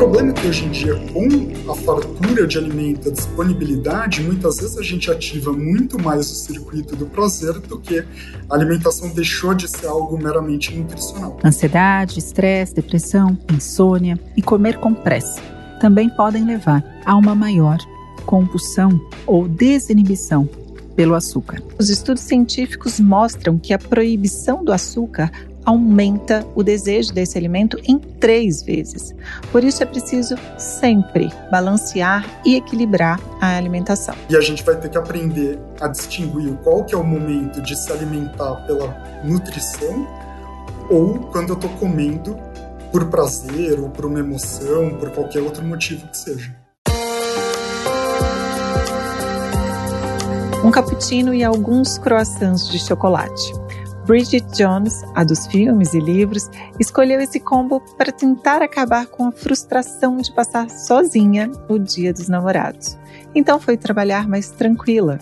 problema é que hoje em dia, com a fartura de alimento, a disponibilidade, muitas vezes a gente ativa muito mais o circuito do prazer do que a alimentação deixou de ser algo meramente nutricional. Ansiedade, estresse, depressão, insônia e comer com pressa também podem levar a uma maior compulsão ou desinibição pelo açúcar. Os estudos científicos mostram que a proibição do açúcar aumenta o desejo desse alimento em três vezes. Por isso é preciso sempre balancear e equilibrar a alimentação. E a gente vai ter que aprender a distinguir qual que é o momento de se alimentar pela nutrição ou quando eu estou comendo por prazer ou por uma emoção, por qualquer outro motivo que seja. Um cappuccino e alguns croissants de chocolate. Bridget Jones, a dos filmes e livros, escolheu esse combo para tentar acabar com a frustração de passar sozinha o dia dos namorados. Então foi trabalhar mais tranquila.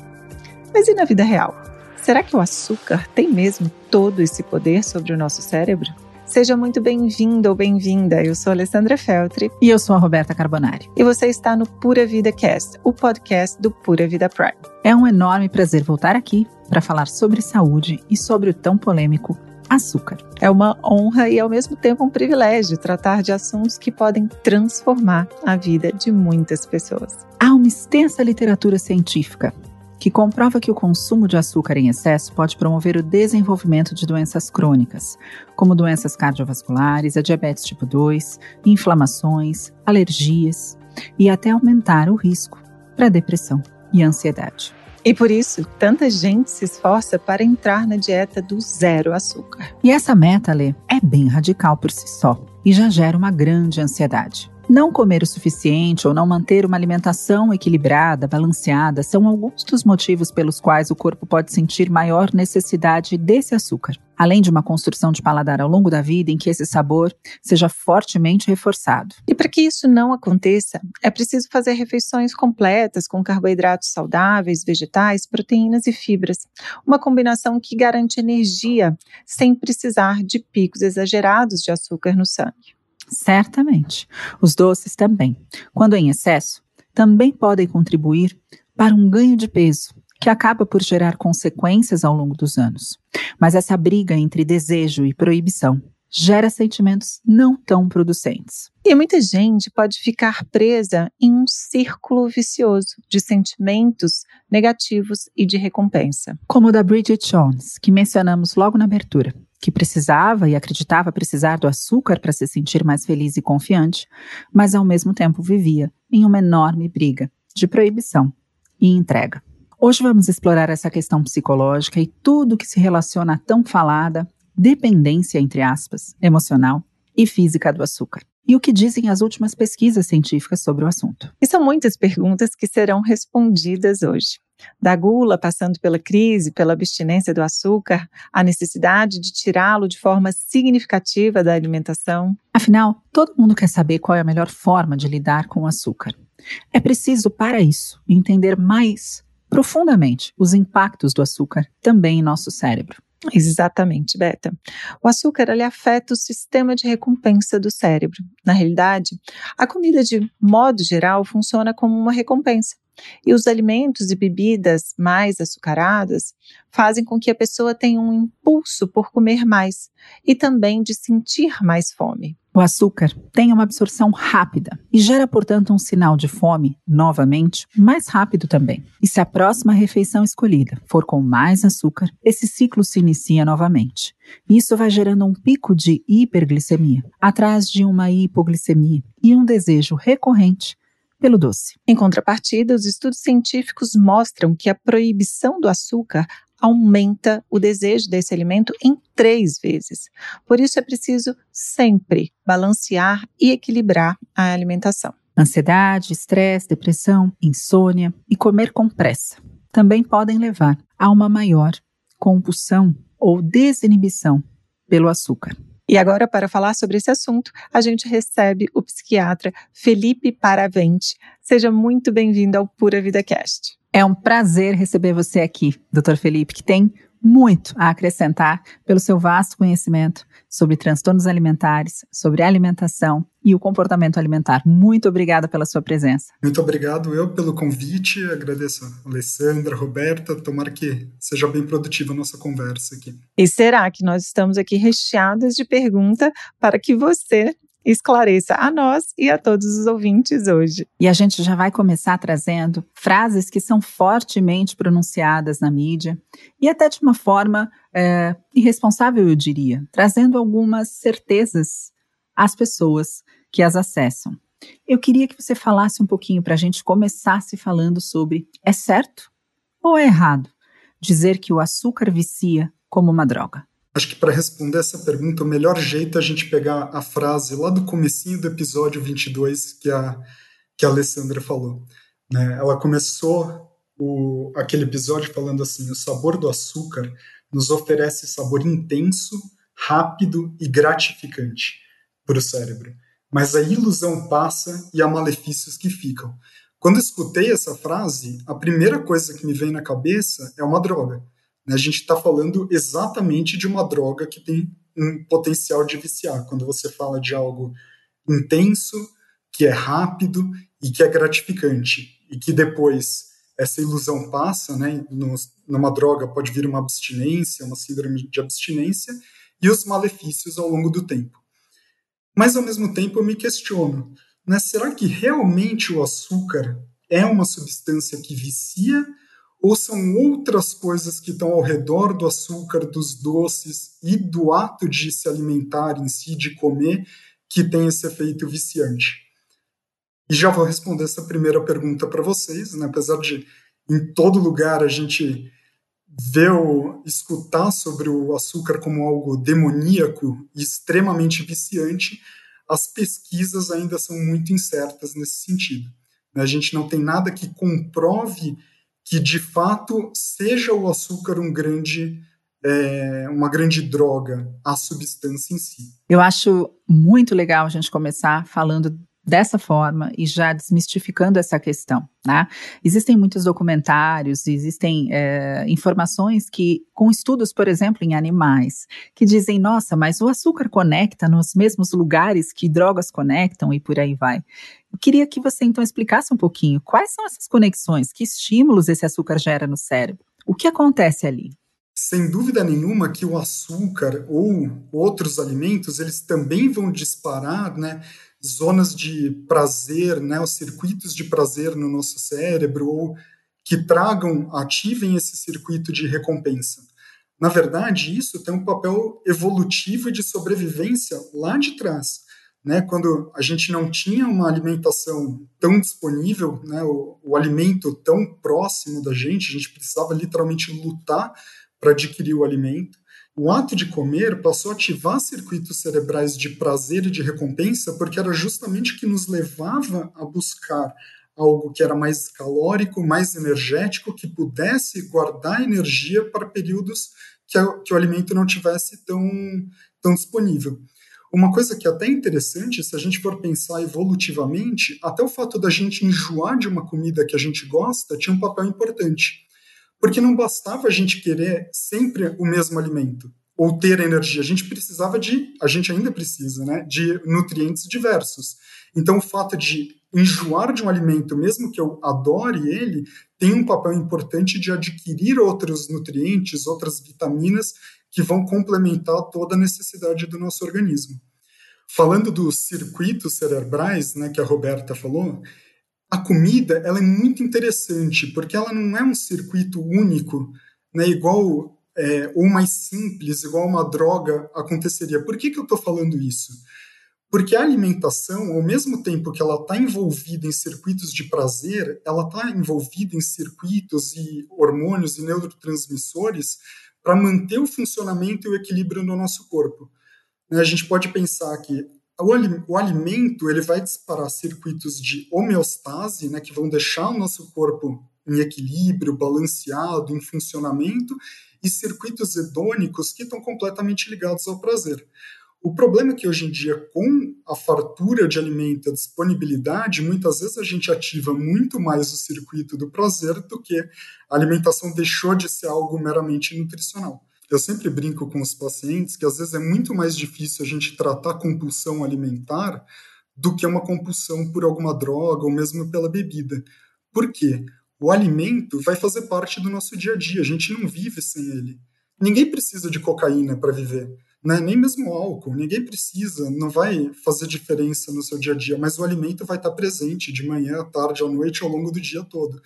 Mas e na vida real? Será que o açúcar tem mesmo todo esse poder sobre o nosso cérebro? Seja muito bem-vindo ou bem-vinda. Eu sou Alessandra Feltri. E eu sou a Roberta Carbonari. E você está no Pura Vida Cast, o podcast do Pura Vida Prime. É um enorme prazer voltar aqui para falar sobre saúde e sobre o tão polêmico açúcar. É uma honra e ao mesmo tempo um privilégio tratar de assuntos que podem transformar a vida de muitas pessoas. Há uma extensa literatura científica que comprova que o consumo de açúcar em excesso pode promover o desenvolvimento de doenças crônicas, como doenças cardiovasculares, a diabetes tipo 2, inflamações, alergias e até aumentar o risco para depressão e ansiedade. E por isso, tanta gente se esforça para entrar na dieta do zero açúcar. E essa meta, Lê, é bem radical por si só e já gera uma grande ansiedade. Não comer o suficiente ou não manter uma alimentação equilibrada, balanceada, são alguns dos motivos pelos quais o corpo pode sentir maior necessidade desse açúcar, além de uma construção de paladar ao longo da vida em que esse sabor seja fortemente reforçado. E para que isso não aconteça, é preciso fazer refeições completas com carboidratos saudáveis, vegetais, proteínas e fibras. Uma combinação que garante energia sem precisar de picos exagerados de açúcar no sangue. Certamente. Os doces também, quando em excesso, também podem contribuir para um ganho de peso, que acaba por gerar consequências ao longo dos anos. Mas essa briga entre desejo e proibição gera sentimentos não tão producentes. E muita gente pode ficar presa em um círculo vicioso de sentimentos negativos e de recompensa. Como o da Bridget Jones, que mencionamos logo na abertura, que precisava e acreditava precisar do açúcar para se sentir mais feliz e confiante, mas ao mesmo tempo vivia em uma enorme briga de proibição e entrega. Hoje vamos explorar essa questão psicológica e tudo que se relaciona à tão falada dependência, entre aspas, emocional e física do açúcar. E o que dizem as últimas pesquisas científicas sobre o assunto? E são muitas perguntas que serão respondidas hoje. Da gula, passando pela crise, pela abstinência do açúcar, a necessidade de tirá-lo de forma significativa da alimentação. Afinal, todo mundo quer saber qual é a melhor forma de lidar com o açúcar. É preciso, para isso, entender mais profundamente os impactos do açúcar também em nosso cérebro. Exatamente, Beta. O açúcar ele afeta o sistema de recompensa do cérebro. Na realidade, a comida, de modo geral, funciona como uma recompensa. E os alimentos e bebidas mais açucaradas fazem com que a pessoa tenha um impulso por comer mais e também de sentir mais fome. O açúcar tem uma absorção rápida e gera, portanto, um sinal de fome, novamente, mais rápido também. E se a próxima refeição escolhida for com mais açúcar, esse ciclo se inicia novamente. Isso vai gerando um pico de hiperglicemia, atrás de uma hipoglicemia e um desejo recorrente pelo doce. Em contrapartida, os estudos científicos mostram que a proibição do açúcar aumenta o desejo desse alimento em três vezes. Por isso é preciso sempre balancear e equilibrar a alimentação. Ansiedade, estresse, depressão, insônia e comer com pressa também podem levar a uma maior compulsão ou desinibição pelo açúcar. E agora, para falar sobre esse assunto, a gente recebe o psiquiatra Felipe Paravente. Seja muito bem-vindo ao Pura Vida Cast. É um prazer receber você aqui, doutor Felipe, que tem muito a acrescentar pelo seu vasto conhecimento sobre transtornos alimentares, sobre alimentação e o comportamento alimentar. Muito obrigada pela sua presença. Muito obrigado eu pelo convite, agradeço a Alessandra, a Roberta, tomara que seja bem produtiva a nossa conversa aqui. E será que nós estamos aqui recheadas de pergunta para que você esclareça a nós e a todos os ouvintes hoje. E a gente já vai começar trazendo frases que são fortemente pronunciadas na mídia e até de uma forma é, irresponsável, eu diria, trazendo algumas certezas às pessoas que as acessam. Eu queria que você falasse um pouquinho para a gente começasse falando sobre é certo ou é errado dizer que o açúcar vicia como uma droga? Acho que para responder essa pergunta, o melhor jeito é a gente pegar a frase lá do comecinho do episódio 22 que a, que a Alessandra falou. Né? Ela começou o, aquele episódio falando assim, o sabor do açúcar nos oferece sabor intenso, rápido e gratificante para o cérebro. Mas a ilusão passa e há malefícios que ficam. Quando escutei essa frase, a primeira coisa que me vem na cabeça é uma droga. Né? A gente está falando exatamente de uma droga que tem um potencial de viciar. Quando você fala de algo intenso, que é rápido e que é gratificante, e que depois essa ilusão passa, né? Numa droga pode vir uma abstinência, uma síndrome de abstinência, e os malefícios ao longo do tempo. Mas ao mesmo tempo eu me questiono, né? Será que realmente o açúcar é uma substância que vicia ou são outras coisas que estão ao redor do açúcar, dos doces e do ato de se alimentar em si, de comer, que tem esse efeito viciante? E já vou responder essa primeira pergunta para vocês, né? apesar de em todo lugar a gente ver escutar sobre o açúcar como algo demoníaco e extremamente viciante, as pesquisas ainda são muito incertas nesse sentido. Né? A gente não tem nada que comprove que de fato seja o açúcar um grande é, uma grande droga, a substância em si. Eu acho muito legal a gente começar falando dessa forma e já desmistificando essa questão. Né? Existem muitos documentários, existem é, informações que, com estudos, por exemplo, em animais, que dizem: nossa, mas o açúcar conecta nos mesmos lugares que drogas conectam e por aí vai. Eu queria que você então explicasse um pouquinho quais são essas conexões, que estímulos esse açúcar gera no cérebro, o que acontece ali. Sem dúvida nenhuma que o açúcar ou outros alimentos, eles também vão disparar, né, zonas de prazer, né, os circuitos de prazer no nosso cérebro, ou que tragam, ativem esse circuito de recompensa. Na verdade, isso tem um papel evolutivo de sobrevivência lá de trás. Né, quando a gente não tinha uma alimentação tão disponível, né, o, o alimento tão próximo da gente, a gente precisava literalmente lutar para adquirir o alimento o ato de comer passou a ativar circuitos cerebrais de prazer e de recompensa, porque era justamente o que nos levava a buscar algo que era mais calórico, mais energético, que pudesse guardar energia para períodos que, a, que o alimento não tivesse tão, tão disponível. Uma coisa que é até interessante, se a gente for pensar evolutivamente, até o fato da gente enjoar de uma comida que a gente gosta tinha um papel importante. Porque não bastava a gente querer sempre o mesmo alimento ou ter energia. A gente precisava de, a gente ainda precisa, né, de nutrientes diversos. Então, o fato de enjoar de um alimento, mesmo que eu adore ele, tem um papel importante de adquirir outros nutrientes, outras vitaminas que vão complementar toda a necessidade do nosso organismo. Falando dos circuitos cerebrais, né, que a Roberta falou, a comida ela é muito interessante porque ela não é um circuito único, né, igual é, ou mais simples, igual uma droga aconteceria. Por que, que eu estou falando isso? Porque a alimentação, ao mesmo tempo que ela está envolvida em circuitos de prazer, ela está envolvida em circuitos e hormônios e neurotransmissores para manter o funcionamento e o equilíbrio no nosso corpo. Né, a gente pode pensar que o, alimento ele vai disparar circuitos de homeostase, né, que vão deixar o nosso corpo em equilíbrio, balanceado, em funcionamento, e circuitos hedônicos que estão completamente ligados ao prazer. O problema é que hoje em dia, com a fartura de alimento, a disponibilidade, muitas vezes a gente ativa muito mais o circuito do prazer do que a alimentação deixou de ser algo meramente nutricional. Eu sempre brinco com os pacientes que às vezes é muito mais difícil a gente tratar compulsão alimentar do que uma compulsão por alguma droga ou mesmo pela bebida. Por quê? O alimento vai fazer parte do nosso dia a dia, a gente não vive sem ele. Ninguém precisa de cocaína para viver né? nem mesmo álcool, ninguém precisa, não vai fazer diferença no seu dia a dia, mas o alimento vai estar presente de manhã, à tarde, à noite, ao longo do dia todo.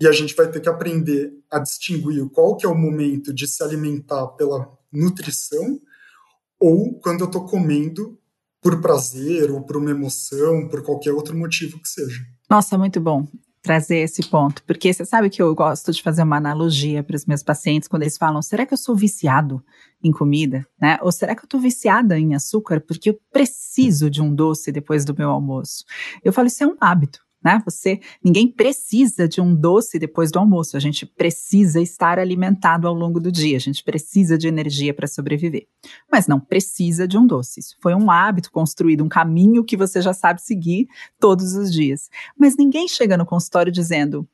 E a gente vai ter que aprender a distinguir qual que é o momento de se alimentar pela nutrição ou quando eu estou comendo por prazer ou por uma emoção, por qualquer outro motivo que seja. Nossa, muito bom trazer esse ponto, porque você sabe que eu gosto de fazer uma analogia para os meus pacientes quando eles falam: será que eu sou viciado em comida, né? Ou será que eu estou viciada em açúcar porque eu preciso de um doce depois do meu almoço? Eu falo: isso é um hábito né? Você, ninguém precisa de um doce depois do almoço. A gente precisa estar alimentado ao longo do dia. A gente precisa de energia para sobreviver. Mas não precisa de um doce. Isso foi um hábito construído, um caminho que você já sabe seguir todos os dias. Mas ninguém chega no consultório dizendo: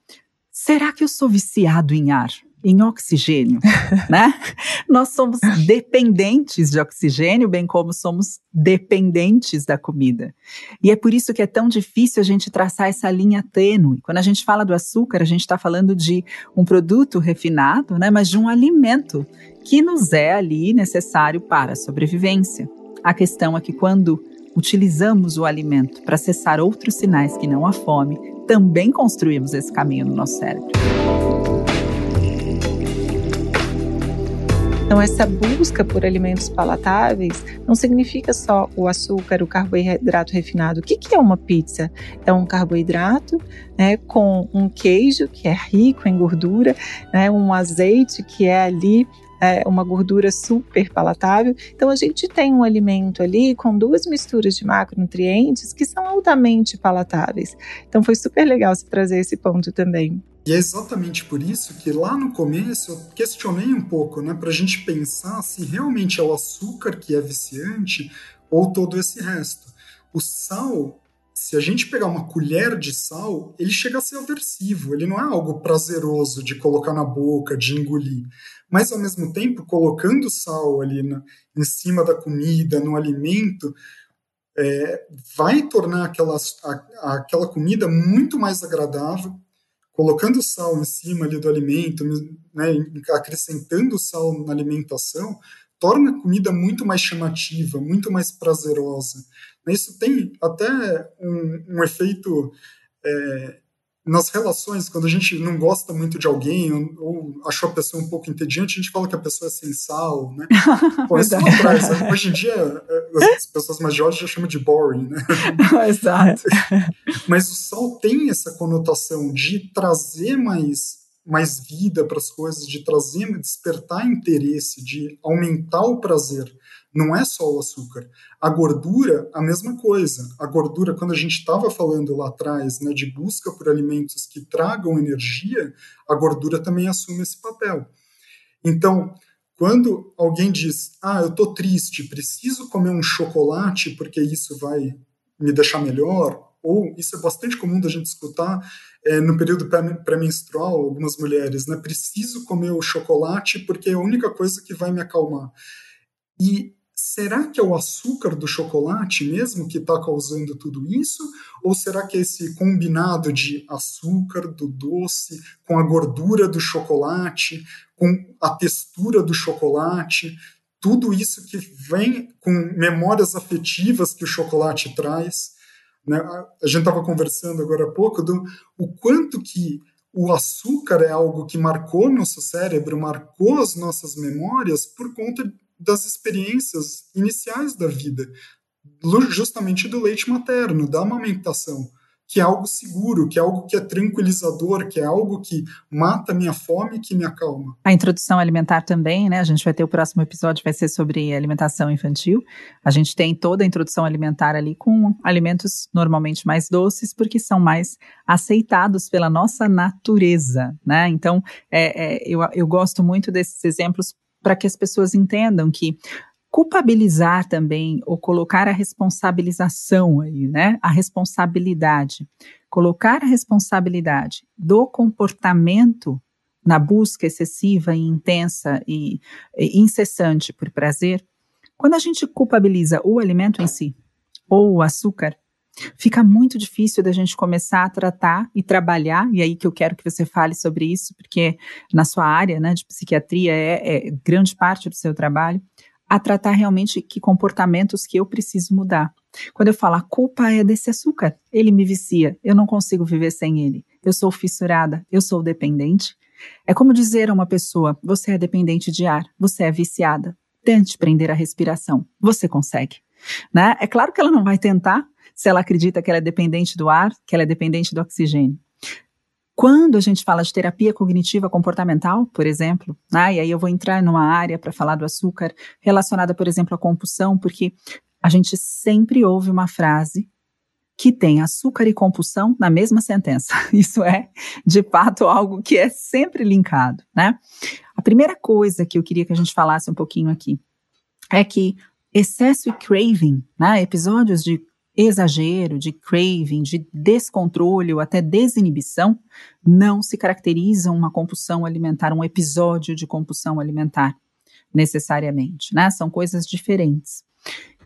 será que eu sou viciado em ar? Em oxigênio, né? Nós somos dependentes de oxigênio, bem como somos dependentes da comida. E é por isso que é tão difícil a gente traçar essa linha tênue. Quando a gente fala do açúcar, a gente está falando de um produto refinado, né? Mas de um alimento que nos é ali necessário para a sobrevivência. A questão é que quando utilizamos o alimento para cessar outros sinais que não a fome, também construímos esse caminho no nosso cérebro. Então, essa busca por alimentos palatáveis não significa só o açúcar, o carboidrato refinado. O que, que é uma pizza? É um carboidrato né, com um queijo que é rico em gordura, né, um azeite que é ali é, uma gordura super palatável. Então a gente tem um alimento ali com duas misturas de macronutrientes que são altamente palatáveis. Então foi super legal você trazer esse ponto também. E é exatamente por isso que lá no começo eu questionei um pouco, né, para a gente pensar se realmente é o açúcar que é viciante ou todo esse resto. O sal, se a gente pegar uma colher de sal, ele chega a ser aversivo, ele não é algo prazeroso de colocar na boca, de engolir. Mas ao mesmo tempo, colocando sal ali na, em cima da comida, no alimento, é, vai tornar aquela, a, aquela comida muito mais agradável, colocando sal em cima ali do alimento, né, acrescentando sal na alimentação, torna a comida muito mais chamativa, muito mais prazerosa. Isso tem até um, um efeito é, nas relações, quando a gente não gosta muito de alguém ou, ou, achou a pessoa um pouco entediante, a gente fala que a pessoa é sem sal, né? Pô, isso lá atrás. Né? Hoje em dia, é, as pessoas mais jovens já chamam de boring, né? Exato. Mas o sal tem essa conotação de trazer mais, mais vida para as coisas, de trazer, despertar interesse, de aumentar o prazer não é só o açúcar. A gordura, a mesma coisa. A gordura, quando a gente estava falando lá atrás né, de busca por alimentos que tragam energia, a gordura também assume esse papel. Então, quando alguém diz, ah, eu estou triste, preciso comer um chocolate porque isso vai me deixar melhor, ou isso é bastante comum da gente escutar é, no período pré-menstrual, algumas mulheres, né? Preciso comer o chocolate porque é a única coisa que vai me acalmar. E será que é o açúcar do chocolate mesmo que está causando tudo isso? Ou será que é esse combinado de açúcar, do doce, com a gordura do chocolate, com a textura do chocolate, tudo isso que vem com memórias afetivas que o chocolate traz? Né? A gente estava conversando agora há pouco do o quanto que o açúcar é algo que marcou nosso cérebro, marcou as nossas memórias por conta das experiências iniciais da vida, justamente do leite materno, da amamentação, que é algo seguro, que é algo que é tranquilizador, que é algo que mata minha fome e que me acalma. A introdução alimentar também, né? A gente vai ter o próximo episódio, vai ser sobre alimentação infantil. A gente tem toda a introdução alimentar ali com alimentos normalmente mais doces, porque são mais aceitados pela nossa natureza, né? Então, é, é, eu, eu gosto muito desses exemplos para que as pessoas entendam que culpabilizar também, ou colocar a responsabilização aí, né? A responsabilidade. Colocar a responsabilidade do comportamento na busca excessiva e intensa e, e incessante por prazer, quando a gente culpabiliza o alimento em si, ou o açúcar, fica muito difícil da gente começar a tratar e trabalhar, e aí que eu quero que você fale sobre isso, porque na sua área né, de psiquiatria é, é grande parte do seu trabalho, a tratar realmente que comportamentos que eu preciso mudar. Quando eu falo a culpa é desse açúcar, ele me vicia, eu não consigo viver sem ele, eu sou fissurada, eu sou dependente. É como dizer a uma pessoa: você é dependente de ar, você é viciada, tente prender a respiração, você consegue. Né? É claro que ela não vai tentar se ela acredita que ela é dependente do ar, que ela é dependente do oxigênio. Quando a gente fala de terapia cognitiva comportamental, por exemplo, né, e aí eu vou entrar numa área para falar do açúcar relacionada, por exemplo, à compulsão, porque a gente sempre ouve uma frase que tem açúcar e compulsão na mesma sentença. Isso é, de fato, algo que é sempre linkado, né? A primeira coisa que eu queria que a gente falasse um pouquinho aqui é que excesso e craving, né, episódios de exagero, de craving, de descontrole ou até desinibição, não se caracterizam uma compulsão alimentar, um episódio de compulsão alimentar, necessariamente, né? São coisas diferentes.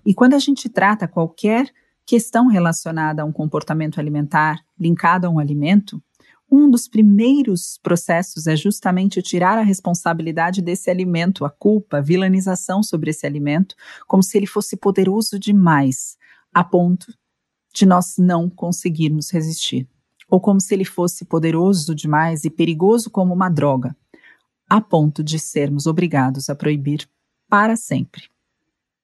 E quando a gente trata qualquer questão relacionada a um comportamento alimentar linkado a um alimento, um dos primeiros processos é justamente tirar a responsabilidade desse alimento, a culpa, a vilanização sobre esse alimento, como se ele fosse poderoso demais, a ponto de nós não conseguirmos resistir. Ou como se ele fosse poderoso demais e perigoso como uma droga, a ponto de sermos obrigados a proibir para sempre.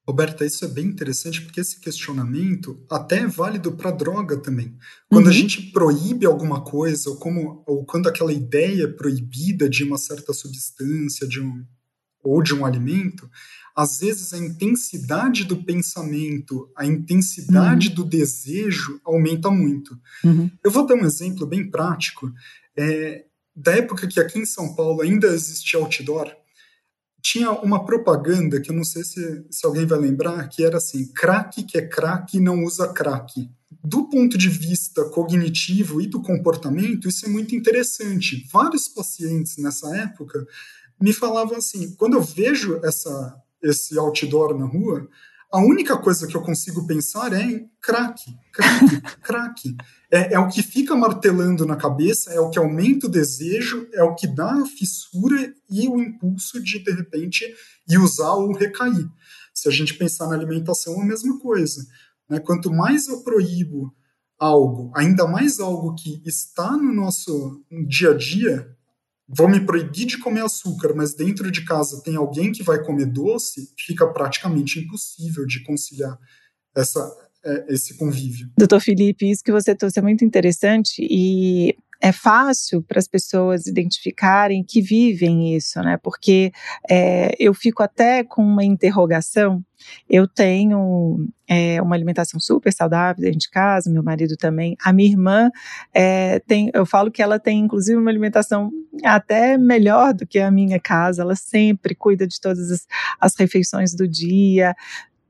Roberta, isso é bem interessante porque esse questionamento até é válido para droga também. Quando uhum. a gente proíbe alguma coisa, ou, como, ou quando aquela ideia é proibida de uma certa substância de um, ou de um alimento, às vezes a intensidade do pensamento, a intensidade uhum. do desejo aumenta muito. Uhum. Eu vou dar um exemplo bem prático. É, da época que aqui em São Paulo ainda existia outdoor, tinha uma propaganda que eu não sei se, se alguém vai lembrar, que era assim: crack que é crack não usa crack. Do ponto de vista cognitivo e do comportamento, isso é muito interessante. Vários pacientes nessa época me falavam assim: quando eu vejo essa esse outdoor na rua, a única coisa que eu consigo pensar é em crack, crack, crack. É, é, o que fica martelando na cabeça, é o que aumenta o desejo, é o que dá a fissura e o impulso de, de repente, ir usar ou recair. Se a gente pensar na alimentação, é a mesma coisa. Né? Quanto mais eu proíbo algo, ainda mais algo que está no nosso dia a dia, vou me proibir de comer açúcar, mas dentro de casa tem alguém que vai comer doce, fica praticamente impossível de conciliar essa, é, esse convívio. Doutor Felipe, isso que você trouxe é muito interessante e é fácil para as pessoas identificarem que vivem isso, né? Porque é, eu fico até com uma interrogação. Eu tenho é, uma alimentação super saudável dentro de casa, meu marido também. A minha irmã é, tem, eu falo que ela tem inclusive uma alimentação até melhor do que a minha casa. Ela sempre cuida de todas as, as refeições do dia,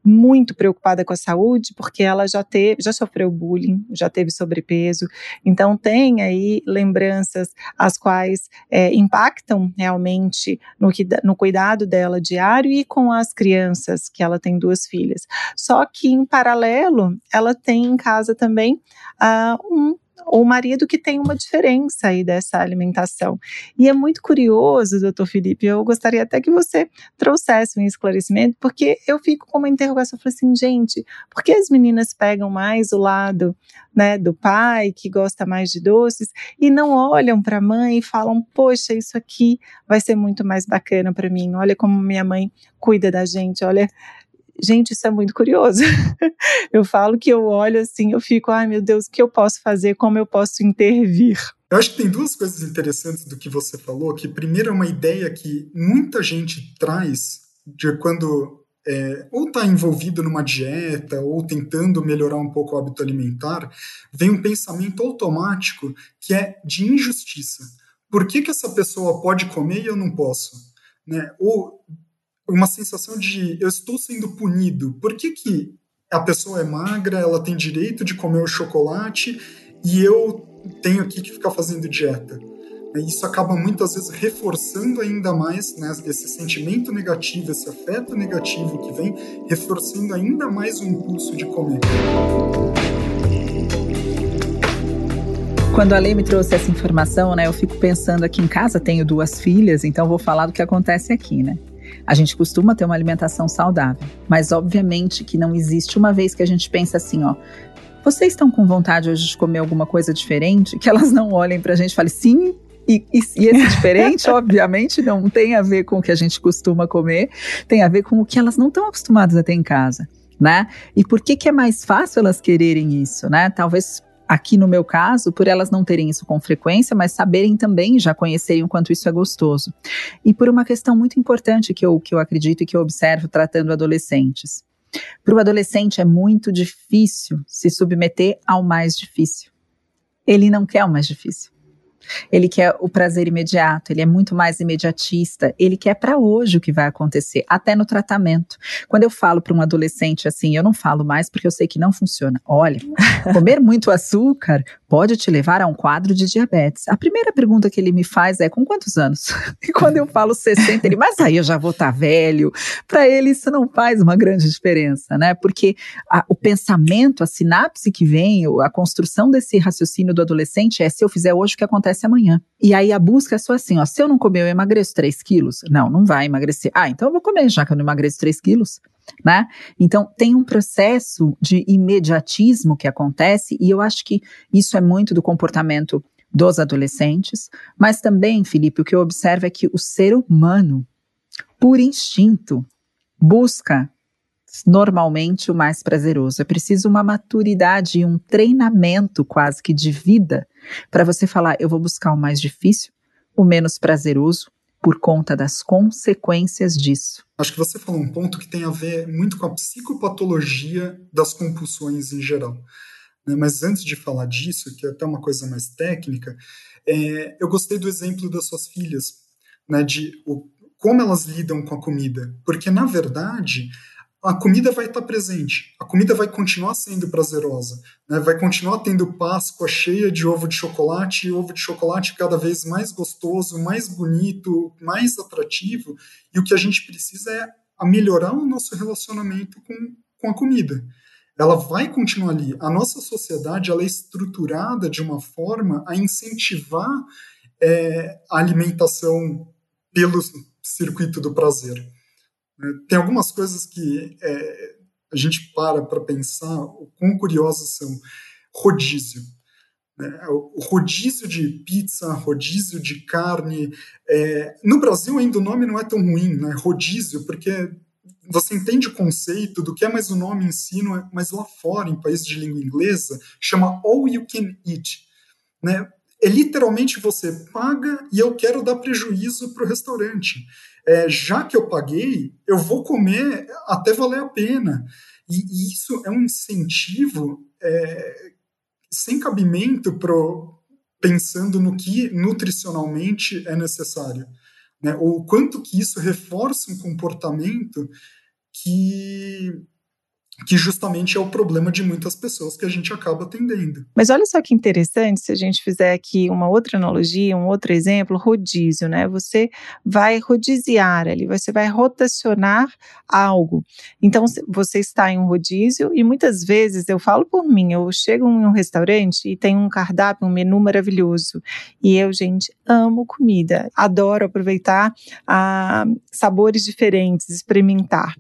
muito preocupada com a saúde, porque ela já teve, já sofreu bullying, já teve sobrepeso, então tem aí lembranças as quais é, impactam realmente no, no cuidado dela diário e com as crianças, que ela tem duas filhas. Só que em paralelo, ela tem em casa também uh, um ou marido que tem uma diferença aí dessa alimentação. E é muito curioso, doutor Felipe, eu gostaria até que você trouxesse um esclarecimento, porque eu fico com uma interrogação, eu falo assim, gente, por que as meninas pegam mais o lado né, do pai, que gosta mais de doces, e não olham para a mãe e falam, poxa, isso aqui vai ser muito mais bacana para mim, olha como minha mãe cuida da gente, olha Gente, isso é muito curioso. eu falo que eu olho assim, eu fico, ai meu Deus, o que eu posso fazer? Como eu posso intervir? Eu acho que tem duas coisas interessantes do que você falou, que primeiro é uma ideia que muita gente traz de quando é, ou está envolvido numa dieta ou tentando melhorar um pouco o hábito alimentar, vem um pensamento automático que é de injustiça. Por que, que essa pessoa pode comer e eu não posso? Né? Ou uma sensação de eu estou sendo punido. Por que, que a pessoa é magra, ela tem direito de comer o chocolate e eu tenho aqui que ficar fazendo dieta? Isso acaba muitas vezes reforçando ainda mais né, esse sentimento negativo, esse afeto negativo que vem, reforçando ainda mais o impulso de comer. Quando a Lei me trouxe essa informação, né, eu fico pensando aqui em casa, tenho duas filhas, então vou falar do que acontece aqui, né? A gente costuma ter uma alimentação saudável, mas obviamente que não existe uma vez que a gente pensa assim, ó, vocês estão com vontade hoje de comer alguma coisa diferente? Que elas não olhem pra gente e falem, sim, e, e, e, esse diferente, obviamente, não tem a ver com o que a gente costuma comer, tem a ver com o que elas não estão acostumadas a ter em casa, né? E por que, que é mais fácil elas quererem isso, né? Talvez aqui no meu caso, por elas não terem isso com frequência, mas saberem também, já conhecerem o quanto isso é gostoso. E por uma questão muito importante que eu, que eu acredito e que eu observo tratando adolescentes. Para o adolescente é muito difícil se submeter ao mais difícil. Ele não quer o mais difícil. Ele quer o prazer imediato, ele é muito mais imediatista, ele quer para hoje o que vai acontecer, até no tratamento. Quando eu falo para um adolescente assim, eu não falo mais porque eu sei que não funciona. Olha, comer muito açúcar pode te levar a um quadro de diabetes. A primeira pergunta que ele me faz é: com quantos anos? E quando eu falo 60, ele, mas aí eu já vou estar tá velho. Para ele, isso não faz uma grande diferença, né? Porque a, o pensamento, a sinapse que vem, a construção desse raciocínio do adolescente é: se eu fizer hoje, o que acontece amanhã? E aí a busca é só assim: ó, se eu não comer, eu emagreço 3 quilos? Não, não vai emagrecer. Ah, então eu vou comer, já que eu não emagreço 3 quilos né? Então, tem um processo de imediatismo que acontece, e eu acho que isso é muito do comportamento dos adolescentes, mas também, Felipe, o que eu observo é que o ser humano, por instinto, busca normalmente o mais prazeroso. É preciso uma maturidade e um treinamento quase que de vida para você falar: eu vou buscar o mais difícil, o menos prazeroso, por conta das consequências disso. Acho que você falou um ponto que tem a ver muito com a psicopatologia das compulsões em geral. Né? Mas antes de falar disso, que é até uma coisa mais técnica, é, eu gostei do exemplo das suas filhas, né, de o, como elas lidam com a comida. Porque, na verdade, a comida vai estar presente, a comida vai continuar sendo prazerosa, né? vai continuar tendo Páscoa cheia de ovo de chocolate e ovo de chocolate cada vez mais gostoso, mais bonito, mais atrativo, e o que a gente precisa é melhorar o nosso relacionamento com, com a comida. Ela vai continuar ali. A nossa sociedade ela é estruturada de uma forma a incentivar é, a alimentação pelo circuito do prazer. Tem algumas coisas que é, a gente para para pensar o quão curiosas são. Rodízio. Né? O rodízio de pizza, rodízio de carne. É, no Brasil ainda o nome não é tão ruim, né? rodízio, porque você entende o conceito do que é mais o nome em si, é, mas lá fora, em países de língua inglesa, chama All You Can Eat. Né? É literalmente você paga e eu quero dar prejuízo para o restaurante é, já que eu paguei, eu vou comer até valer a pena. E, e isso é um incentivo é, sem cabimento pro, pensando no que nutricionalmente é necessário. Né? Ou quanto que isso reforça um comportamento que que justamente é o problema de muitas pessoas que a gente acaba atendendo. Mas olha só que interessante, se a gente fizer aqui uma outra analogia, um outro exemplo, rodízio, né? Você vai rodiziar ali, você vai rotacionar algo. Então, você está em um rodízio e muitas vezes, eu falo por mim, eu chego em um restaurante e tem um cardápio, um menu maravilhoso. E eu, gente, amo comida, adoro aproveitar ah, sabores diferentes, experimentar.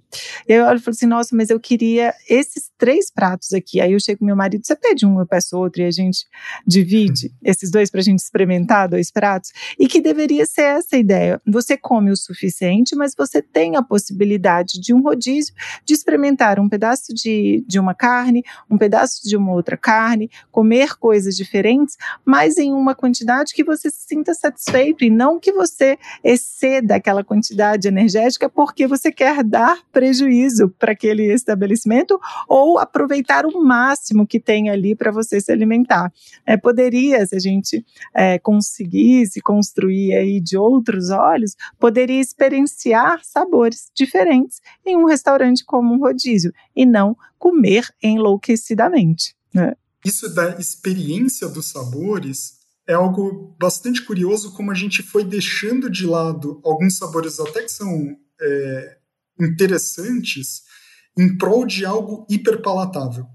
Eu olho e falo assim, nossa, mas eu queria esses três pratos aqui. Aí eu chego com meu marido, você pede um, eu peço outro, e a gente divide uhum. esses dois para a gente experimentar, dois pratos. E que deveria ser essa ideia. Você come o suficiente, mas você tem a possibilidade de um rodízio, de experimentar um pedaço de, de uma carne, um pedaço de uma outra carne, comer coisas diferentes, mas em uma quantidade que você se sinta satisfeito e não que você exceda aquela quantidade energética porque você quer dar prejuízo para aquele estabelecimento alimento ou aproveitar o máximo que tem ali para você se alimentar. É, poderia, se a gente é, conseguisse construir aí de outros olhos, poderia experienciar sabores diferentes em um restaurante como um rodízio e não comer enlouquecidamente. Né? Isso da experiência dos sabores é algo bastante curioso como a gente foi deixando de lado alguns sabores até que são é, interessantes em prol de algo hiperpalatável.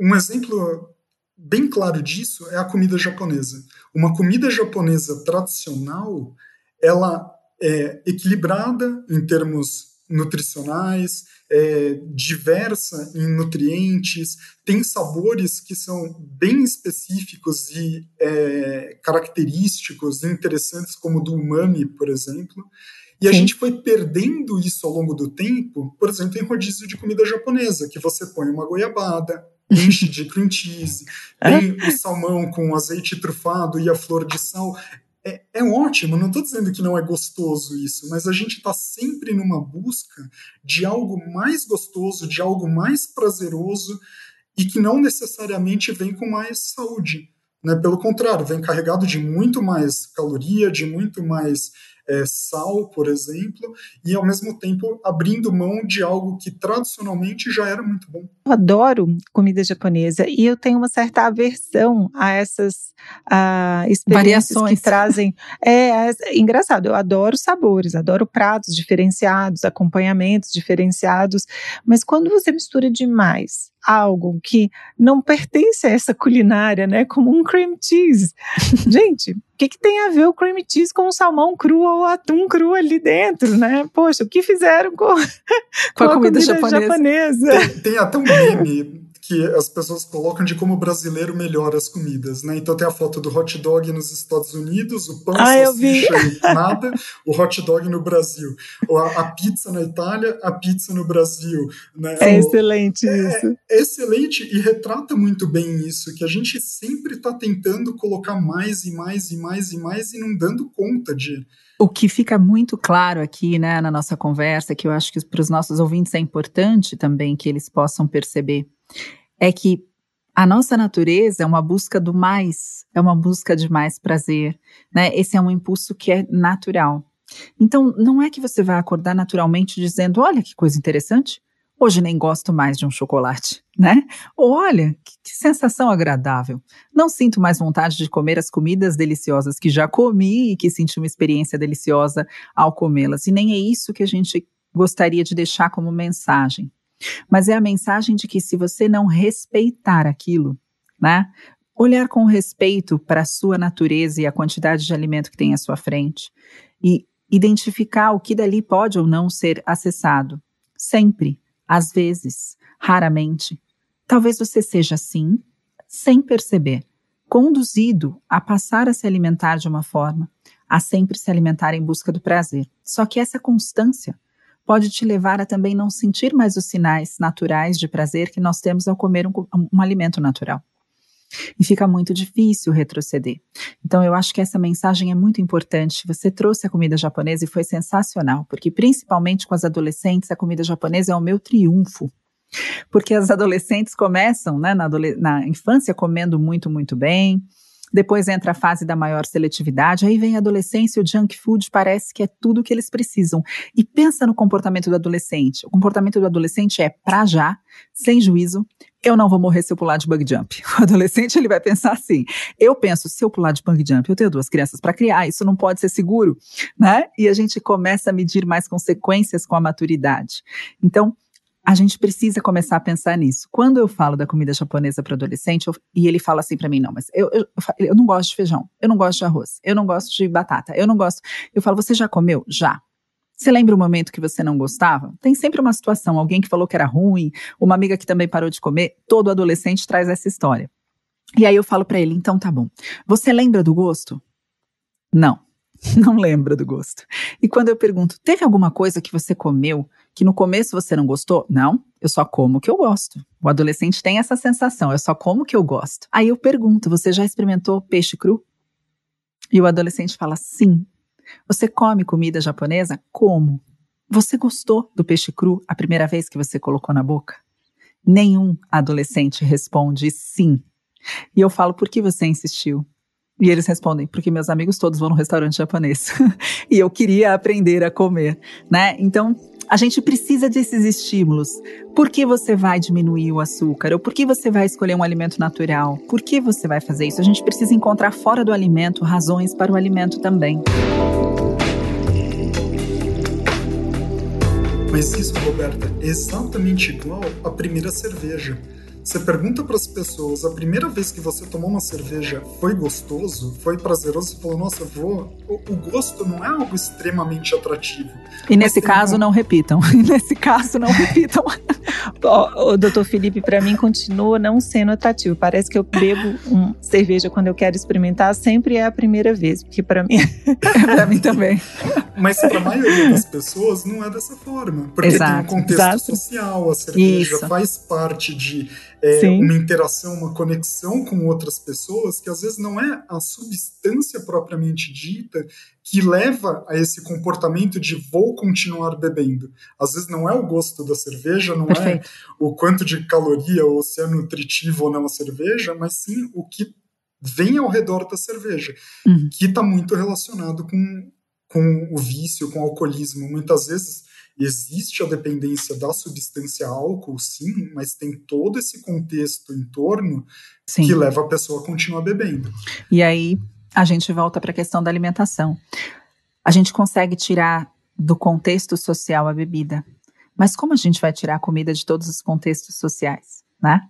Um exemplo bem claro disso é a comida japonesa. Uma comida japonesa tradicional, ela é equilibrada em termos nutricionais, é, diversa em nutrientes, tem sabores que são bem específicos e é, característicos e interessantes, como o do umami, por exemplo. E a Sim. gente foi perdendo isso ao longo do tempo, por exemplo, em rodízio de comida japonesa, que você põe uma goiabada, enche de cream cheese, tem o salmão com azeite trufado e a flor de sal é, é ótimo, não estou dizendo que não é gostoso isso, mas a gente está sempre numa busca de algo mais gostoso, de algo mais prazeroso e que não necessariamente vem com mais saúde. Né? Pelo contrário, vem carregado de muito mais caloria, de muito mais é, sal, por exemplo, e ao mesmo tempo abrindo mão de algo que tradicionalmente já era muito bom. Eu adoro comida japonesa e eu tenho uma certa aversão a essas uh, experiências Variações. que trazem. É, é, engraçado, eu adoro sabores, adoro pratos diferenciados, acompanhamentos diferenciados, mas quando você mistura demais algo que não pertence a essa culinária, né? Como um cream cheese. Gente, o que, que, tem a ver o cream cheese com o salmão cru ou atum cru ali dentro, né? Poxa, o que fizeram com, com, com a, comida, comida japonesa? japonesa? Tem, tem até um meme que as pessoas colocam de como o brasileiro melhora as comidas, né? Então tem a foto do hot dog nos Estados Unidos, o pão, ah, salsicha e nada, o hot dog no Brasil. Ou a, a, pizza na Itália, a pizza no Brasil. Né? É excelente é, isso. É excelente e retrata muito bem isso, que a gente sempre está tentando colocar mais e mais e mais e mais e não dando conta de, o que fica muito claro aqui, né, na nossa conversa, que eu acho que para os nossos ouvintes é importante também que eles possam perceber, é que a nossa natureza é uma busca do mais, é uma busca de mais prazer, né? Esse é um impulso que é natural. Então, não é que você vai acordar naturalmente dizendo: olha que coisa interessante, hoje nem gosto mais de um chocolate, né? Ou olha, que, que, sensação agradável. Não sinto mais vontade de comer as comidas deliciosas que já comi e que senti uma experiência deliciosa ao comê-las. E nem é isso que a gente gostaria de deixar como mensagem. Mas é a mensagem de que se você não respeitar aquilo, né? Olhar com respeito para a sua natureza e a quantidade de alimento que tem à sua frente e identificar o que dali pode ou não ser acessado. Sempre, às vezes, raramente. Talvez você seja assim, sem perceber, conduzido a passar a se alimentar de uma forma, a sempre se alimentar em busca do prazer. Só que essa constância pode te levar a também não sentir mais os sinais naturais de prazer que nós temos ao comer um, um alimento natural. E fica muito difícil retroceder. Então, eu acho que essa mensagem é muito importante. Você trouxe a comida japonesa e foi sensacional, porque principalmente com as adolescentes, a comida japonesa é o meu triunfo. Porque as adolescentes começam né, na, na infância comendo muito, muito bem, depois entra a fase da maior seletividade, aí vem a adolescência o junk food parece que é tudo o que eles precisam. E pensa no comportamento do adolescente. O comportamento do adolescente é pra já, sem juízo, eu não vou morrer se eu pular de bug jump. O adolescente ele vai pensar assim: eu penso, se eu pular de bug jump, eu tenho duas crianças para criar, isso não pode ser seguro, né? E a gente começa a medir mais consequências com a maturidade. Então, a gente precisa começar a pensar nisso. Quando eu falo da comida japonesa para adolescente, eu, e ele fala assim para mim, não, mas eu, eu, eu não gosto de feijão, eu não gosto de arroz, eu não gosto de batata, eu não gosto. Eu falo, você já comeu? Já. Você lembra o momento que você não gostava? Tem sempre uma situação, alguém que falou que era ruim, uma amiga que também parou de comer. Todo adolescente traz essa história. E aí eu falo para ele, então tá bom. Você lembra do gosto? Não. não lembra do gosto. E quando eu pergunto, teve alguma coisa que você comeu que no começo você não gostou? Não, eu só como o que eu gosto. O adolescente tem essa sensação, eu só como o que eu gosto. Aí eu pergunto, você já experimentou peixe cru? E o adolescente fala, sim. Você come comida japonesa? Como? Você gostou do peixe cru a primeira vez que você colocou na boca? Nenhum adolescente responde sim. E eu falo, por que você insistiu? E eles respondem, porque meus amigos todos vão no restaurante japonês. e eu queria aprender a comer, né? Então, a gente precisa desses estímulos. Por que você vai diminuir o açúcar? Ou por que você vai escolher um alimento natural? Por que você vai fazer isso? A gente precisa encontrar fora do alimento razões para o alimento também. Mas isso, Roberta, é exatamente igual à primeira cerveja. Você pergunta para as pessoas, a primeira vez que você tomou uma cerveja foi gostoso, foi prazeroso? Você falou, nossa, vou. O, o gosto não é algo extremamente atrativo. E nesse caso, não repitam. E nesse caso, não repitam. o, o doutor Felipe, para mim, continua não sendo atrativo. Parece que eu bebo um cerveja quando eu quero experimentar, sempre é a primeira vez, porque para mim. para mim também. Mas para a maioria das pessoas não é dessa forma. Porque Exato. tem um contexto Exato. social, a cerveja Isso. faz parte de é, uma interação, uma conexão com outras pessoas, que às vezes não é a substância propriamente dita que leva a esse comportamento de vou continuar bebendo. Às vezes não é o gosto da cerveja, não é Perfeito. é o quanto de caloria ou se é nutritivo ou não a cerveja, mas sim o que vem ao redor da cerveja, uhum. que está muito relacionado com, com o vício, com o alcoolismo. Muitas vezes Existe a dependência da substância álcool, sim, mas tem todo esse contexto em torno sim. que leva a pessoa a continuar bebendo. E aí a gente volta para a questão da alimentação. A gente consegue tirar do contexto social a bebida, mas como a gente vai tirar a comida de todos os contextos sociais, né?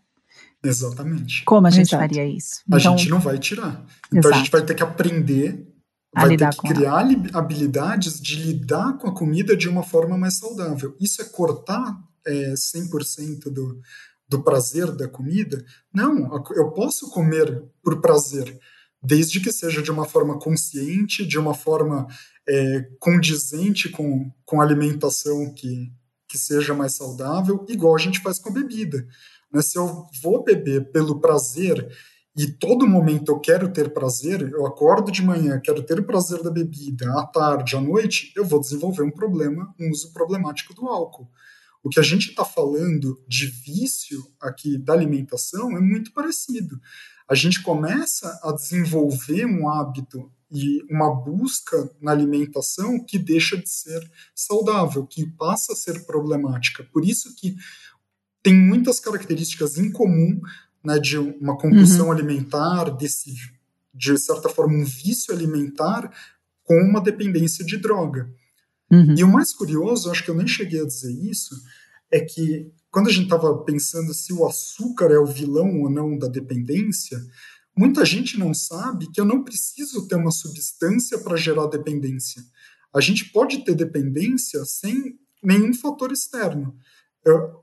Exatamente. Como a gente Exato. faria isso? Então, a gente não vai tirar. Então Exato. a gente vai ter que aprender vai ter que criar ela. habilidades de lidar com a comida de uma forma mais saudável. Isso é cortar é, 100% do, do prazer da comida? Não, eu posso comer por prazer, desde que seja de uma forma consciente, de uma forma é, condizente com, com a alimentação que, que seja mais saudável, igual a gente faz com a bebida. Né? Se eu vou beber pelo prazer e todo momento eu quero ter prazer, eu acordo de manhã, quero ter o prazer da bebida, à tarde, à noite, eu vou desenvolver um problema, um uso problemático do álcool. O que a gente está falando de vício aqui da alimentação é muito parecido. A gente começa a desenvolver um hábito e uma busca na alimentação que deixa de ser saudável, que passa a ser problemática. Por isso que tem muitas características em comum né, de uma compulsão uhum. alimentar, desse, de certa forma, um vício alimentar com uma dependência de droga. Uhum. E o mais curioso, acho que eu nem cheguei a dizer isso, é que quando a gente estava pensando se o açúcar é o vilão ou não da dependência, muita gente não sabe que eu não preciso ter uma substância para gerar dependência. A gente pode ter dependência sem nenhum fator externo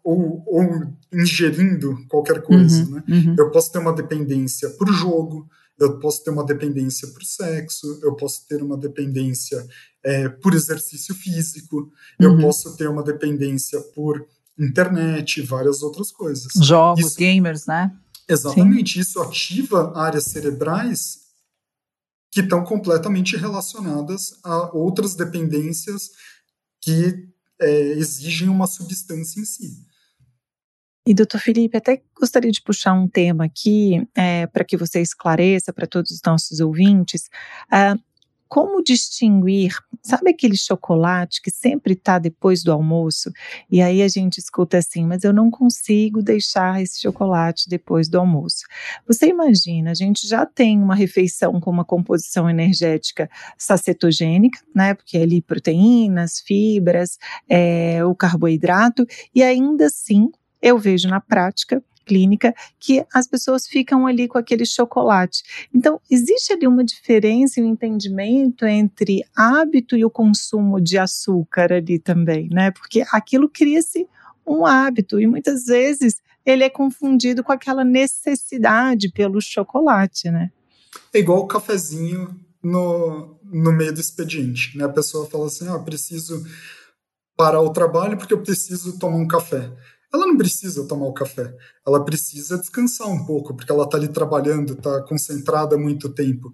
ou, ou, ingerindo qualquer coisa. Uhum, né? Uhum. Eu posso ter uma dependência por jogo, eu posso ter uma dependência por sexo, eu posso ter uma dependência é, por exercício físico, uhum. eu posso ter uma dependência por internet, várias outras coisas. Jogos, isso, gamers, né? Exatamente, Sim. isso ativa áreas cerebrais que estão completamente relacionadas a outras dependências que é, exigem uma substância em si. E, doutor Felipe, até gostaria de puxar um tema aqui é, para que você esclareça para todos os nossos ouvintes. Uh, como distinguir, sabe aquele chocolate que sempre está depois do almoço? E aí a gente escuta assim, mas eu não consigo deixar esse chocolate depois do almoço. Você imagina, a gente já tem uma refeição com uma composição energética sacetogênica, né? Porque é ali proteínas, fibras, é, o carboidrato, e ainda assim eu vejo na prática clínica que as pessoas ficam ali com aquele chocolate. Então, existe ali uma diferença e um entendimento entre hábito e o consumo de açúcar ali também, né? Porque aquilo cria-se um hábito e muitas vezes ele é confundido com aquela necessidade pelo chocolate, né? É igual o cafezinho no, no meio do expediente, né? A pessoa fala assim, ah, preciso parar o trabalho porque eu preciso tomar um café ela não precisa tomar o café, ela precisa descansar um pouco, porque ela está ali trabalhando, está concentrada há muito tempo.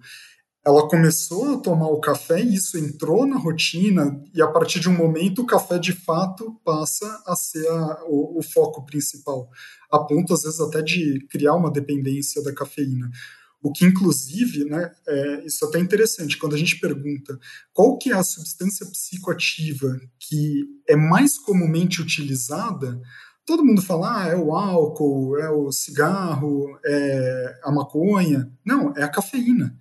ela começou a tomar o café e isso entrou na rotina, e a partir de um momento o café de fato passa a ser a, o, o, foco principal, a ponto às vezes até de criar uma dependência da cafeína. O que, inclusive, né, é, isso é até interessante, quando a gente pergunta qual que é a substância psicoativa que é mais comumente utilizada, todo mundo fala, ah, é o álcool, é o cigarro, é a maconha. Não, é a cafeína.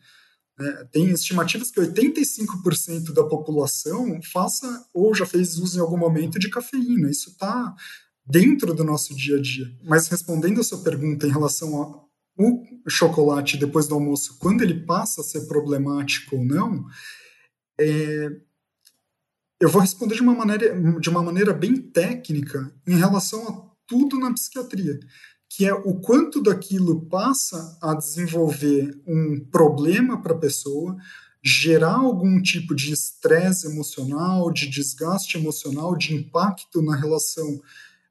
É, tem estimativas que 85% da população faça ou já fez uso em algum momento de cafeína. Isso está dentro do nosso dia a dia. Mas respondendo a sua pergunta em relação ao chocolate depois do almoço, quando ele passa a ser problemático ou não, é, eu vou responder de uma maneira, de uma maneira bem técnica em relação a tudo na psiquiatria que é o quanto daquilo passa a desenvolver um problema para a pessoa, gerar algum tipo de estresse emocional, de desgaste emocional, de impacto na relação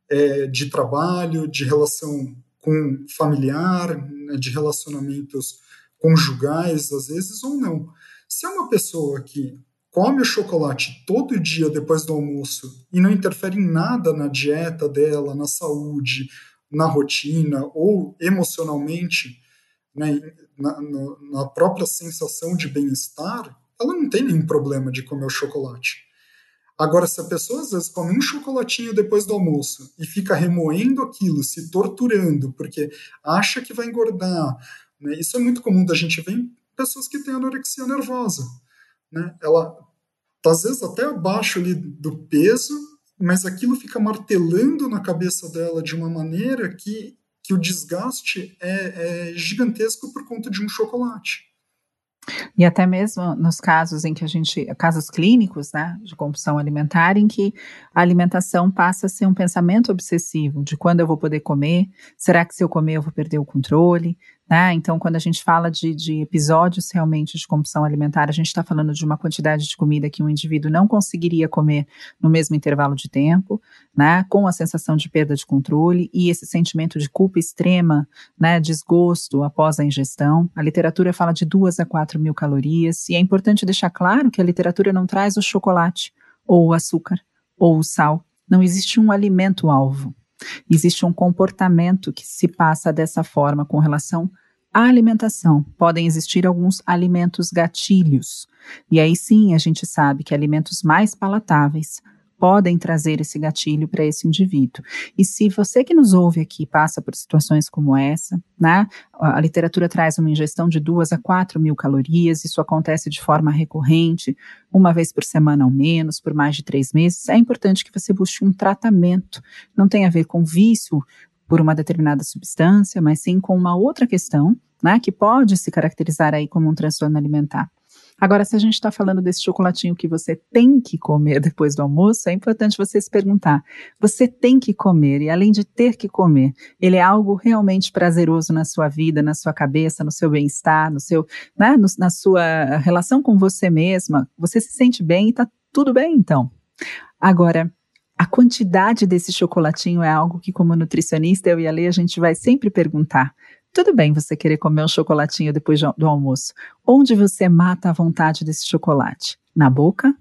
é, de trabalho, de relação com familiar, né, de relacionamentos conjugais, às vezes, ou não. Se é uma pessoa que come o chocolate todo dia depois do almoço e não interfere em nada na dieta dela, na saúde, na rotina ou emocionalmente, né, na, na própria sensação de bem-estar, ela não tem nenhum problema de comer o chocolate. Agora, se a pessoa às vezes come um chocolatinho depois do almoço e fica remoendo aquilo, se torturando, porque acha que vai engordar, né? isso é muito comum da gente ver em pessoas que têm anorexia nervosa. Né? Ela às vezes até abaixo ali do peso, mas aquilo fica martelando na cabeça dela de uma maneira que, que o desgaste é, é gigantesco por conta de um chocolate. E até mesmo nos casos em que a gente, casos clínicos, né, de compulsão alimentar, em que a alimentação passa a ser um pensamento obsessivo de quando eu vou poder comer, será que se eu comer eu vou perder o controle, né? Então, quando a gente fala de, de episódios realmente de compulsão alimentar, a gente está falando de uma quantidade de comida que um indivíduo não conseguiria comer no mesmo intervalo de tempo, né? com a sensação de perda de controle e esse sentimento de culpa extrema, né? desgosto após a ingestão. A literatura fala de duas a quatro mil calorias, e é importante deixar claro que a literatura não traz o chocolate, ou o açúcar, ou o sal. Não existe um alimento-alvo. Existe um comportamento que se passa dessa forma com relação à alimentação. Podem existir alguns alimentos gatilhos. E aí sim a gente sabe que alimentos mais palatáveis podem trazer esse gatilho para esse indivíduo. E se você que nos ouve aqui passa por situações como essa, né? A literatura traz uma ingestão de duas a quatro mil calorias, isso acontece de forma recorrente, uma vez por semana ao menos, por mais de três meses. É importante que você busque um tratamento. Não tem a ver com vício por uma determinada substância, mas sim com uma outra questão, né? Que pode se caracterizar aí como um transtorno alimentar. Agora, se a gente está falando desse chocolatinho que você tem que comer depois do almoço, é importante você se perguntar: você tem que comer, e além de ter que comer, ele é algo realmente prazeroso na sua vida, na sua cabeça, no seu bem-estar, no seu, né, no, na sua relação com você mesma? Você se sente bem e está tudo bem, então. Agora, a quantidade desse chocolatinho é algo que, como nutricionista, eu e a Lê, a gente vai sempre perguntar. Tudo bem você querer comer um chocolatinho depois do almoço. Onde você mata a vontade desse chocolate? Na boca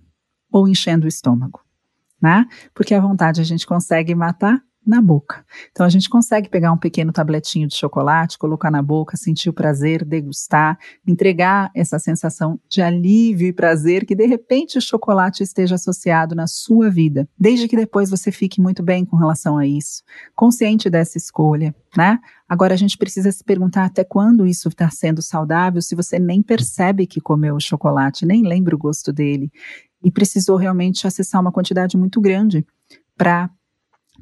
ou enchendo o estômago? Né? Porque a vontade a gente consegue matar na boca. Então a gente consegue pegar um pequeno tabletinho de chocolate, colocar na boca, sentir o prazer, degustar, entregar essa sensação de alívio e prazer que de repente o chocolate esteja associado na sua vida, desde que depois você fique muito bem com relação a isso, consciente dessa escolha, né? Agora a gente precisa se perguntar até quando isso está sendo saudável se você nem percebe que comeu o chocolate, nem lembra o gosto dele e precisou realmente acessar uma quantidade muito grande para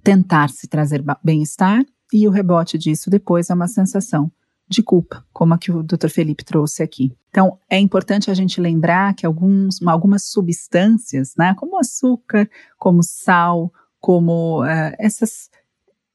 tentar se trazer bem-estar e o rebote disso depois é uma sensação de culpa, como a que o Dr. Felipe trouxe aqui. Então, é importante a gente lembrar que alguns, algumas substâncias, né, como açúcar, como sal, como uh, essas,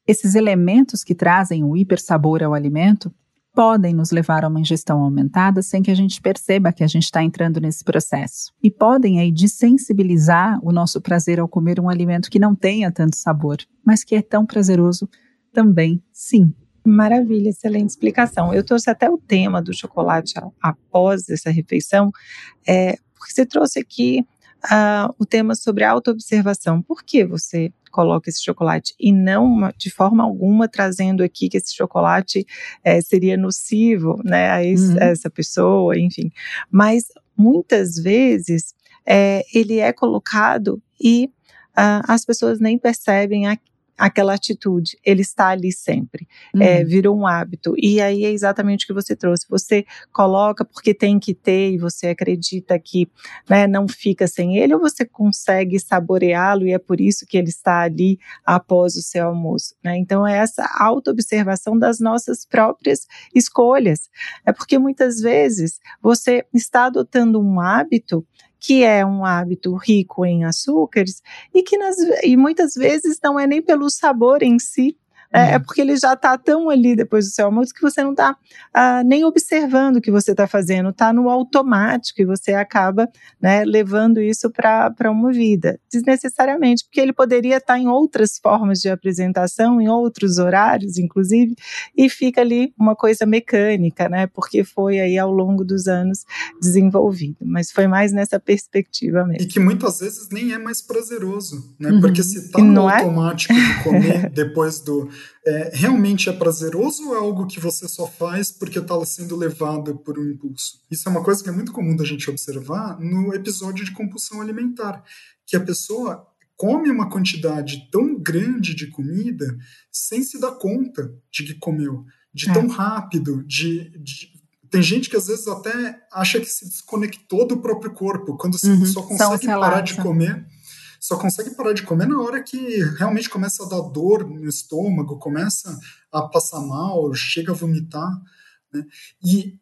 esses elementos que trazem o hipersabor ao alimento, podem nos levar a uma ingestão aumentada sem que a gente perceba que a gente está entrando nesse processo. E podem aí desensibilizar o nosso prazer ao comer um alimento que não tenha tanto sabor, mas que é tão prazeroso também, sim. Maravilha, excelente explicação. Eu trouxe até o tema do chocolate após essa refeição, é, porque você trouxe aqui uh, o tema sobre autoobservação. Por que você coloca esse chocolate e não de forma alguma trazendo aqui que esse chocolate é, seria nocivo, né, a, esse, uhum. a, essa pessoa, enfim. Mas muitas vezes é, ele é colocado e uh, as pessoas nem percebem a, aquela atitude, ele está ali sempre. Uhum. É, virou um hábito. E aí é exatamente o que você trouxe. Você coloca porque tem que ter e você acredita que né, não fica sem ele, ou você consegue saboreá-lo e é por isso que ele está ali após o seu almoço. Né? Então é essa autoobservação das nossas próprias escolhas. É porque muitas vezes você está adotando um hábito que é um hábito rico em açúcares e que nas, e muitas vezes não é nem pelo sabor em si, é, é, uhum. porque ele já está tão ali depois do seu almoço que você não está ah, nem observando o que você está fazendo, está no automático e você acaba né, levando isso para uma vida, desnecessariamente, porque ele poderia estar tá em outras formas de apresentação, em outros horários, inclusive, e fica ali uma coisa mecânica, né? Porque foi aí ao longo dos anos desenvolvido, mas foi mais nessa perspectiva mesmo. E que muitas vezes nem é mais prazeroso, né? Uhum. Porque se está no é? automático de comer depois do é, realmente é prazeroso ou é algo que você só faz porque está sendo levado por um impulso? Isso é uma coisa que é muito comum da gente observar no episódio de compulsão alimentar, que a pessoa come uma quantidade tão grande de comida sem se dar conta de que comeu, de é. tão rápido, de, de tem gente que às vezes até acha que se desconectou do próprio corpo, quando uhum. só consegue parar de comer só consegue parar de comer na hora que realmente começa a dar dor no estômago, começa a passar mal, chega a vomitar. Né? E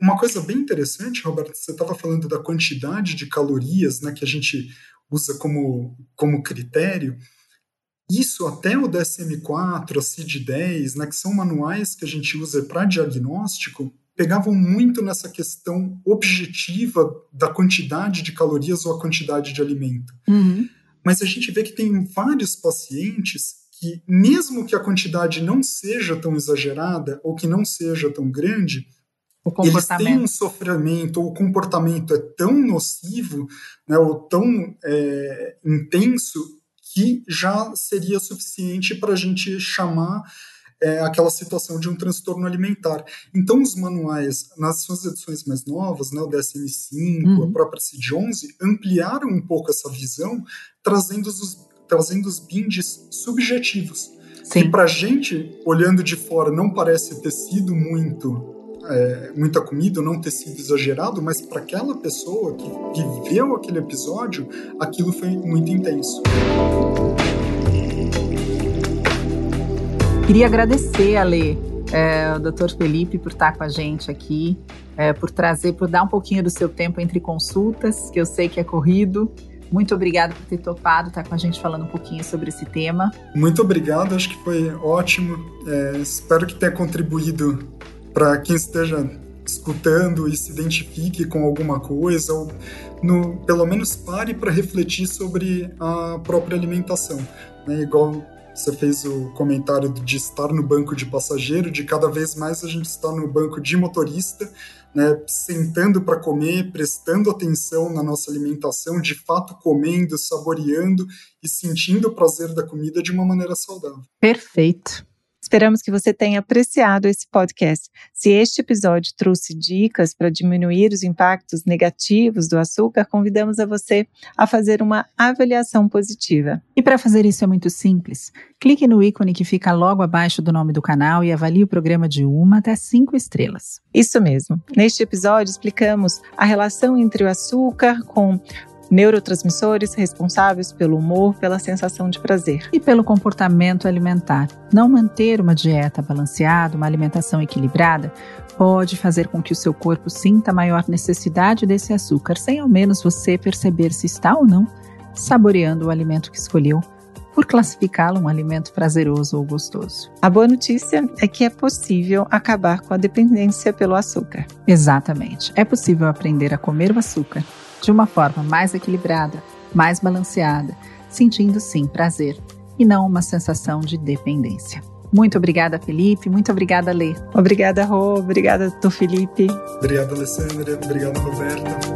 uma coisa bem interessante, Roberto, você estava falando da quantidade de calorias né, que a gente usa como, como critério. Isso até o DSM-4, a CID-10, né, que são manuais que a gente usa para diagnóstico, pegavam muito nessa questão objetiva da quantidade de calorias ou a quantidade de alimento. Uhum. Mas a gente vê que tem vários pacientes que, mesmo que a quantidade não seja tão exagerada ou que não seja tão grande, eles têm um sofrimento ou o comportamento é tão nocivo né, ou tão é, intenso que já seria suficiente para a gente chamar é, aquela situação de um transtorno alimentar. Então, os manuais, nas suas edições mais novas, né, o DSM-5, uhum. a própria CID-11, ampliaram um pouco essa visão, trazendo os, trazendo os bindes subjetivos. Sim. Que para a gente, olhando de fora, não parece ter sido muito é, muita comida, não ter sido exagerado, mas para aquela pessoa que viveu aquele episódio, aquilo foi muito intenso. Queria agradecer, Ale, é, o doutor Felipe, por estar com a gente aqui, é, por trazer, por dar um pouquinho do seu tempo entre consultas, que eu sei que é corrido. Muito obrigado por ter topado estar com a gente falando um pouquinho sobre esse tema. Muito obrigado, acho que foi ótimo. É, espero que tenha contribuído para quem esteja escutando e se identifique com alguma coisa, ou no, pelo menos pare para refletir sobre a própria alimentação. Né? Igual você fez o comentário de estar no banco de passageiro, de cada vez mais a gente está no banco de motorista, né, sentando para comer, prestando atenção na nossa alimentação, de fato comendo, saboreando e sentindo o prazer da comida de uma maneira saudável. Perfeito. Esperamos que você tenha apreciado esse podcast. Se este episódio trouxe dicas para diminuir os impactos negativos do açúcar, convidamos a você a fazer uma avaliação positiva. E para fazer isso é muito simples. Clique no ícone que fica logo abaixo do nome do canal e avalie o programa de uma até cinco estrelas. Isso mesmo. Neste episódio explicamos a relação entre o açúcar com neurotransmissores responsáveis pelo humor, pela sensação de prazer. E pelo comportamento alimentar. Não manter uma dieta balanceada, uma alimentação equilibrada, pode fazer com que o seu corpo sinta maior necessidade desse açúcar, sem ao menos você perceber se está ou não saboreando o alimento que escolheu por classificá-lo um alimento prazeroso ou gostoso. A boa notícia é que é possível acabar com a dependência pelo açúcar. Exatamente. É possível aprender a comer o açúcar de uma forma mais equilibrada, mais balanceada, sentindo sim prazer e não uma sensação de dependência. Muito obrigada, Felipe. Muito obrigada, Lê. Obrigada, Rô. Obrigada, doutor Felipe. Obrigado, Alessandra. Obrigado, Roberta.